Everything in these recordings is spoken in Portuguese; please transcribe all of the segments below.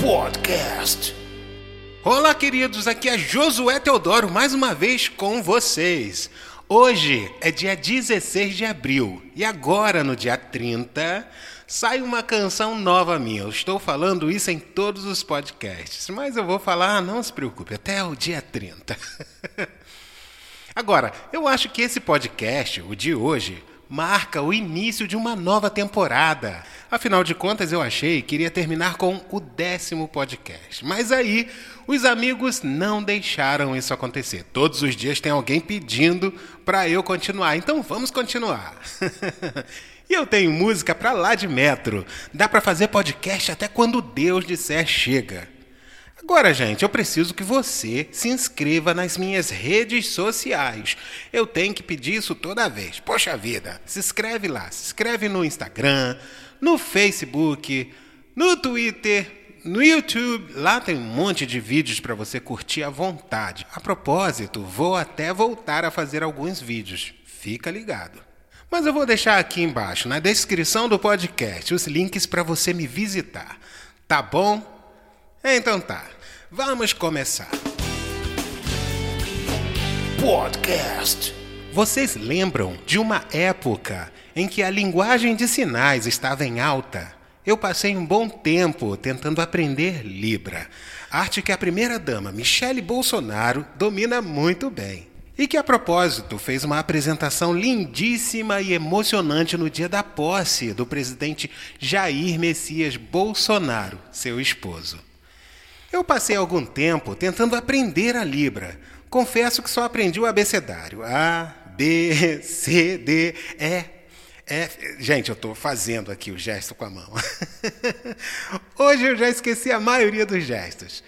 Podcast. Olá, queridos, aqui é Josué Teodoro mais uma vez com vocês. Hoje é dia 16 de abril e agora, no dia 30, sai uma canção nova minha. Eu estou falando isso em todos os podcasts, mas eu vou falar, não se preocupe, até o dia 30. agora, eu acho que esse podcast, o de hoje, marca o início de uma nova temporada. Afinal de contas, eu achei que iria terminar com o décimo podcast. Mas aí, os amigos não deixaram isso acontecer. Todos os dias tem alguém pedindo para eu continuar. Então vamos continuar. e eu tenho música para lá de metro. Dá para fazer podcast até quando Deus disser chega. Agora, gente, eu preciso que você se inscreva nas minhas redes sociais. Eu tenho que pedir isso toda vez. Poxa vida, se inscreve lá. Se inscreve no Instagram, no Facebook, no Twitter, no YouTube. Lá tem um monte de vídeos para você curtir à vontade. A propósito, vou até voltar a fazer alguns vídeos. Fica ligado. Mas eu vou deixar aqui embaixo, na descrição do podcast, os links para você me visitar. Tá bom? Então tá, vamos começar. Podcast. Vocês lembram de uma época em que a linguagem de sinais estava em alta? Eu passei um bom tempo tentando aprender Libra, arte que a primeira-dama Michele Bolsonaro domina muito bem. E que, a propósito, fez uma apresentação lindíssima e emocionante no dia da posse do presidente Jair Messias Bolsonaro, seu esposo. Eu passei algum tempo tentando aprender a Libra. Confesso que só aprendi o abecedário. A, B, C, D, E, F. Gente, eu estou fazendo aqui o gesto com a mão. Hoje eu já esqueci a maioria dos gestos.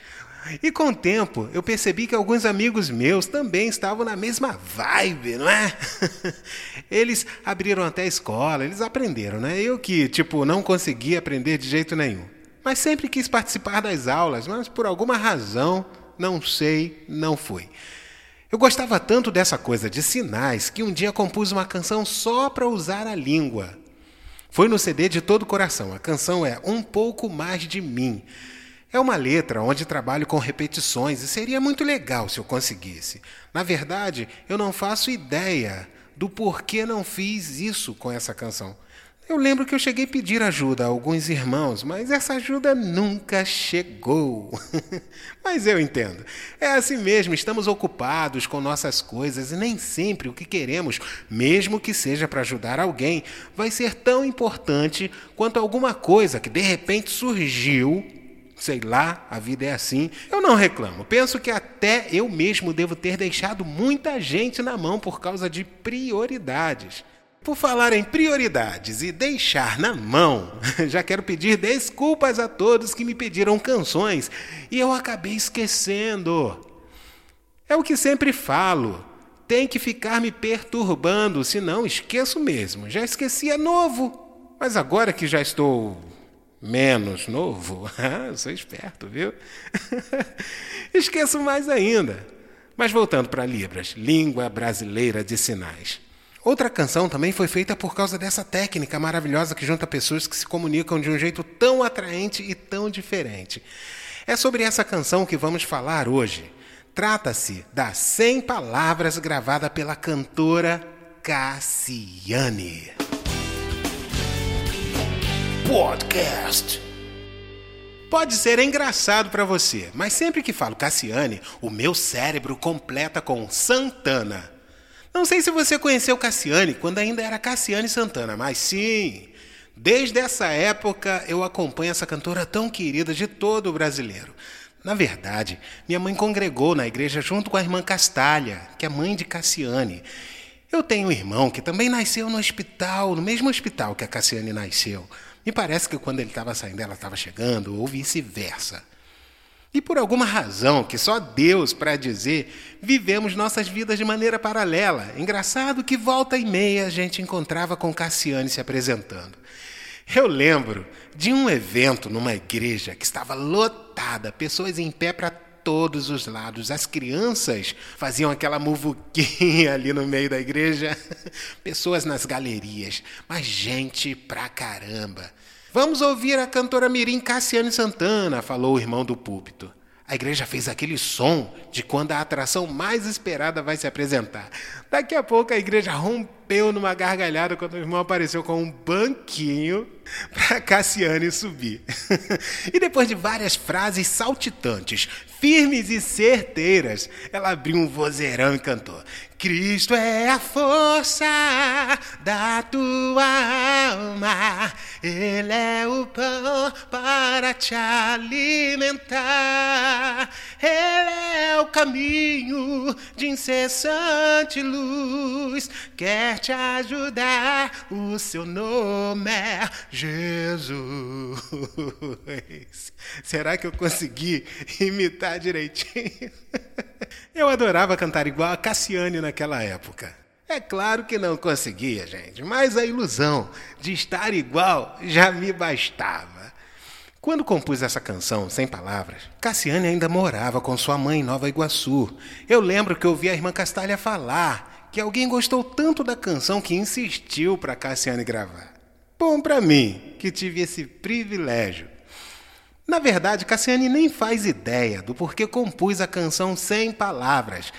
E com o tempo, eu percebi que alguns amigos meus também estavam na mesma vibe, não é? Eles abriram até a escola, eles aprenderam, né? Eu que, tipo, não conseguia aprender de jeito nenhum mas sempre quis participar das aulas, mas por alguma razão, não sei, não fui. Eu gostava tanto dessa coisa de sinais que um dia compus uma canção só para usar a língua. Foi no CD de todo o coração. A canção é Um Pouco Mais de Mim. É uma letra onde trabalho com repetições e seria muito legal se eu conseguisse. Na verdade, eu não faço ideia do porquê não fiz isso com essa canção. Eu lembro que eu cheguei a pedir ajuda a alguns irmãos, mas essa ajuda nunca chegou. mas eu entendo. É assim mesmo, estamos ocupados com nossas coisas e nem sempre o que queremos, mesmo que seja para ajudar alguém, vai ser tão importante quanto alguma coisa que de repente surgiu. Sei lá, a vida é assim. Eu não reclamo. Penso que até eu mesmo devo ter deixado muita gente na mão por causa de prioridades. Por falar em prioridades e deixar na mão, já quero pedir desculpas a todos que me pediram canções e eu acabei esquecendo. É o que sempre falo. Tem que ficar me perturbando, senão esqueço mesmo. Já esquecia novo, mas agora que já estou menos novo, sou esperto, viu? Esqueço mais ainda. Mas voltando para Libras, língua brasileira de sinais. Outra canção também foi feita por causa dessa técnica maravilhosa que junta pessoas que se comunicam de um jeito tão atraente e tão diferente. É sobre essa canção que vamos falar hoje. Trata-se das 100 palavras gravada pela cantora Cassiane. Podcast. Pode ser engraçado para você, mas sempre que falo Cassiane, o meu cérebro completa com Santana. Não sei se você conheceu Cassiane quando ainda era Cassiane Santana, mas sim, desde essa época eu acompanho essa cantora tão querida de todo o brasileiro. Na verdade, minha mãe congregou na igreja junto com a irmã Castalha, que é mãe de Cassiane. Eu tenho um irmão que também nasceu no hospital, no mesmo hospital que a Cassiane nasceu. Me parece que quando ele estava saindo, ela estava chegando, ou vice-versa. E por alguma razão que só Deus para dizer, vivemos nossas vidas de maneira paralela. Engraçado que volta e meia a gente encontrava com Cassiane se apresentando. Eu lembro de um evento numa igreja que estava lotada, pessoas em pé para todos os lados. As crianças faziam aquela muvuquinha ali no meio da igreja, pessoas nas galerias, mas gente pra caramba. Vamos ouvir a cantora Mirim Cassiane Santana, falou o irmão do púlpito. A igreja fez aquele som de quando a atração mais esperada vai se apresentar. Daqui a pouco a igreja rompeu numa gargalhada quando o irmão apareceu com um banquinho para Cassiane subir. e depois de várias frases saltitantes, firmes e certeiras, ela abriu um vozeirão e cantou: Cristo é a força da tua alma, Ele é o pão para te alimentar, Ele é o caminho de incessante luz, quer te ajudar, o seu nome é Jesus. Será que eu consegui imitar direitinho? Eu adorava cantar igual a Cassiane naquela época. É claro que não conseguia, gente, mas a ilusão de estar igual já me bastava. Quando compus essa canção, sem palavras, Cassiane ainda morava com sua mãe em Nova Iguaçu. Eu lembro que ouvi a irmã Castalha falar que alguém gostou tanto da canção que insistiu para Cassiane gravar. Bom para mim, que tive esse privilégio. Na verdade, Cassiane nem faz ideia do porquê compus a canção sem palavras.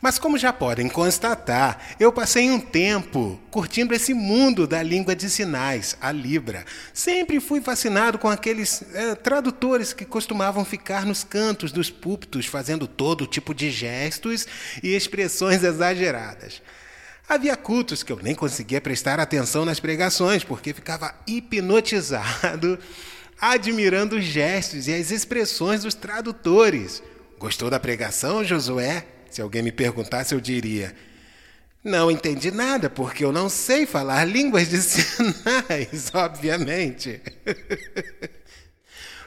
Mas, como já podem constatar, eu passei um tempo curtindo esse mundo da língua de sinais, a Libra. Sempre fui fascinado com aqueles é, tradutores que costumavam ficar nos cantos dos púlpitos fazendo todo tipo de gestos e expressões exageradas. Havia cultos que eu nem conseguia prestar atenção nas pregações, porque ficava hipnotizado admirando os gestos e as expressões dos tradutores. Gostou da pregação, Josué? Se alguém me perguntasse, eu diria: Não entendi nada, porque eu não sei falar línguas de sinais, obviamente.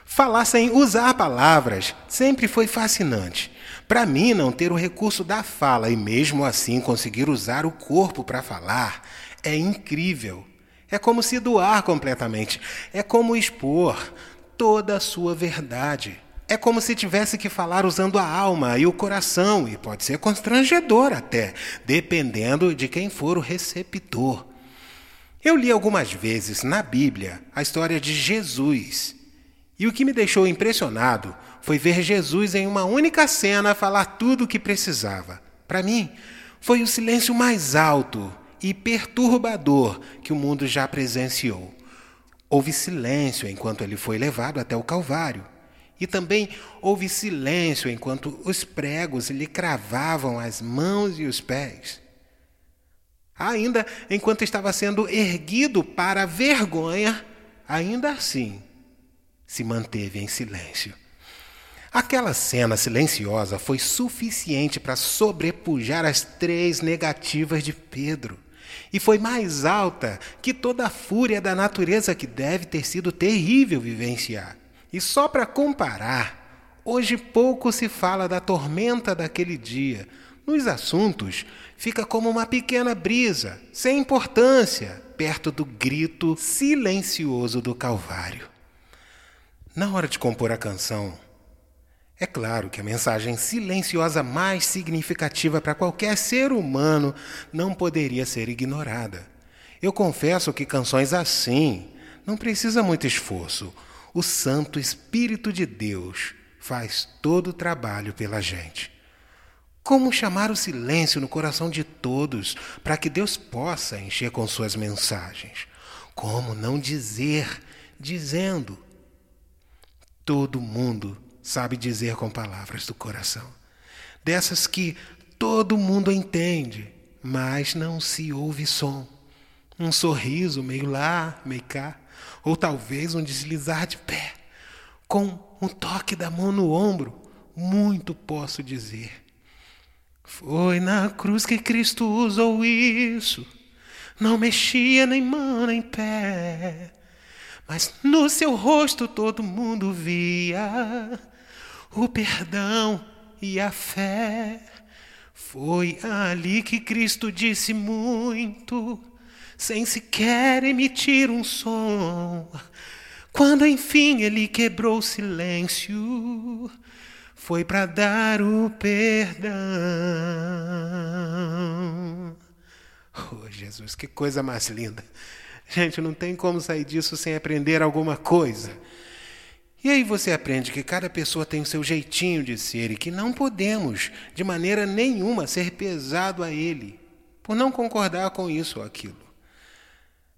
Falar sem usar palavras sempre foi fascinante. Para mim, não ter o recurso da fala e mesmo assim conseguir usar o corpo para falar é incrível. É como se doar completamente. É como expor toda a sua verdade. É como se tivesse que falar usando a alma e o coração, e pode ser constrangedor até, dependendo de quem for o receptor. Eu li algumas vezes na Bíblia a história de Jesus, e o que me deixou impressionado foi ver Jesus em uma única cena falar tudo o que precisava. Para mim, foi o silêncio mais alto e perturbador que o mundo já presenciou. Houve silêncio enquanto ele foi levado até o Calvário. E também houve silêncio enquanto os pregos lhe cravavam as mãos e os pés. Ainda enquanto estava sendo erguido para a vergonha, ainda assim se manteve em silêncio. Aquela cena silenciosa foi suficiente para sobrepujar as três negativas de Pedro e foi mais alta que toda a fúria da natureza que deve ter sido terrível vivenciar. E só para comparar, hoje pouco se fala da tormenta daquele dia. Nos assuntos, fica como uma pequena brisa, sem importância, perto do grito silencioso do Calvário. Na hora de compor a canção, é claro que a mensagem silenciosa mais significativa para qualquer ser humano não poderia ser ignorada. Eu confesso que canções assim não precisa muito esforço. O Santo Espírito de Deus faz todo o trabalho pela gente. Como chamar o silêncio no coração de todos para que Deus possa encher com suas mensagens? Como não dizer, dizendo: Todo mundo sabe dizer com palavras do coração. Dessas que todo mundo entende, mas não se ouve som. Um sorriso meio lá, meio cá, ou talvez um deslizar de pé, com um toque da mão no ombro, muito posso dizer. Foi na cruz que Cristo usou isso, não mexia nem mão nem pé, mas no seu rosto todo mundo via o perdão e a fé. Foi ali que Cristo disse muito, sem sequer emitir um som. Quando enfim ele quebrou o silêncio, foi para dar o perdão. Oh, Jesus, que coisa mais linda! Gente, não tem como sair disso sem aprender alguma coisa. E aí você aprende que cada pessoa tem o seu jeitinho de ser e que não podemos, de maneira nenhuma, ser pesado a ele, por não concordar com isso ou aquilo.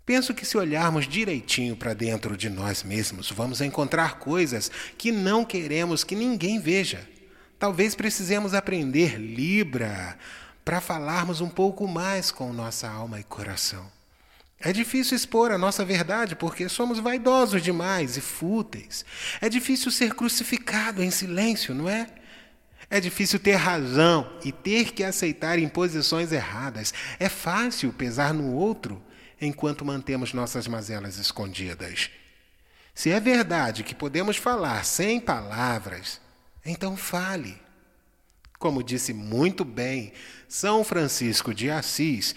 Penso que se olharmos direitinho para dentro de nós mesmos, vamos encontrar coisas que não queremos que ninguém veja. Talvez precisemos aprender Libra para falarmos um pouco mais com nossa alma e coração. É difícil expor a nossa verdade porque somos vaidosos demais e fúteis. É difícil ser crucificado em silêncio, não é? É difícil ter razão e ter que aceitar imposições erradas. É fácil pesar no outro enquanto mantemos nossas mazelas escondidas. Se é verdade que podemos falar sem palavras, então fale. Como disse muito bem São Francisco de Assis,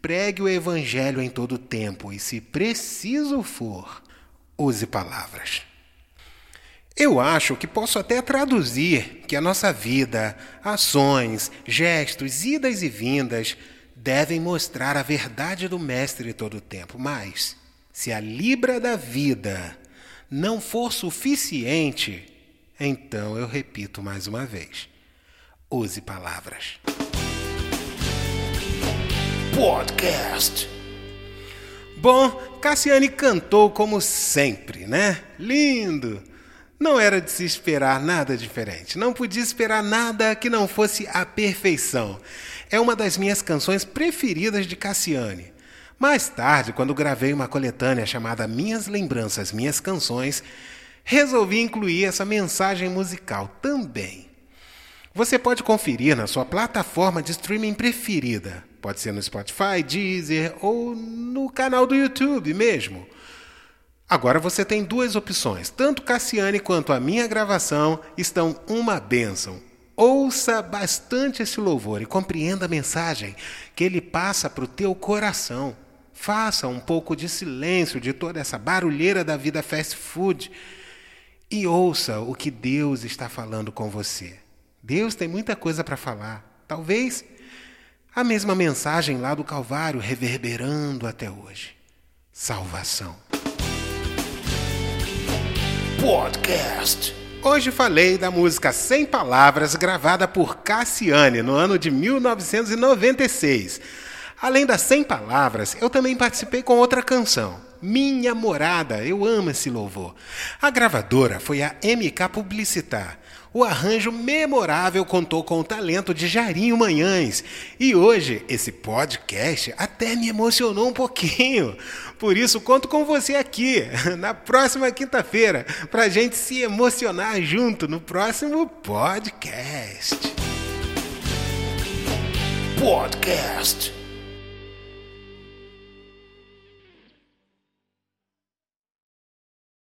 pregue o Evangelho em todo tempo e, se preciso for, use palavras. Eu acho que posso até traduzir que a nossa vida, ações, gestos, idas e vindas devem mostrar a verdade do Mestre todo o tempo. Mas, se a libra da vida não for suficiente, então eu repito mais uma vez: use palavras. Podcast. Bom, Cassiane cantou como sempre, né? Lindo! Não era de se esperar nada diferente. Não podia esperar nada que não fosse a perfeição. É uma das minhas canções preferidas de Cassiane. Mais tarde, quando gravei uma coletânea chamada Minhas Lembranças, Minhas Canções, resolvi incluir essa mensagem musical também. Você pode conferir na sua plataforma de streaming preferida. Pode ser no Spotify, Deezer ou no canal do YouTube mesmo. Agora você tem duas opções. Tanto Cassiane quanto a minha gravação estão uma bênção. Ouça bastante esse louvor e compreenda a mensagem que ele passa para o teu coração. Faça um pouco de silêncio de toda essa barulheira da vida fast food e ouça o que Deus está falando com você. Deus tem muita coisa para falar. Talvez a mesma mensagem lá do Calvário reverberando até hoje. Salvação. Podcast. Hoje falei da música Sem Palavras, gravada por Cassiane no ano de 1996. Além das 100 palavras, eu também participei com outra canção, Minha Morada. Eu amo esse louvor. A gravadora foi a MK Publicitar. O arranjo memorável contou com o talento de Jarinho Manhães. E hoje, esse podcast até me emocionou um pouquinho. Por isso, conto com você aqui, na próxima quinta-feira, para gente se emocionar junto no próximo podcast. Podcast.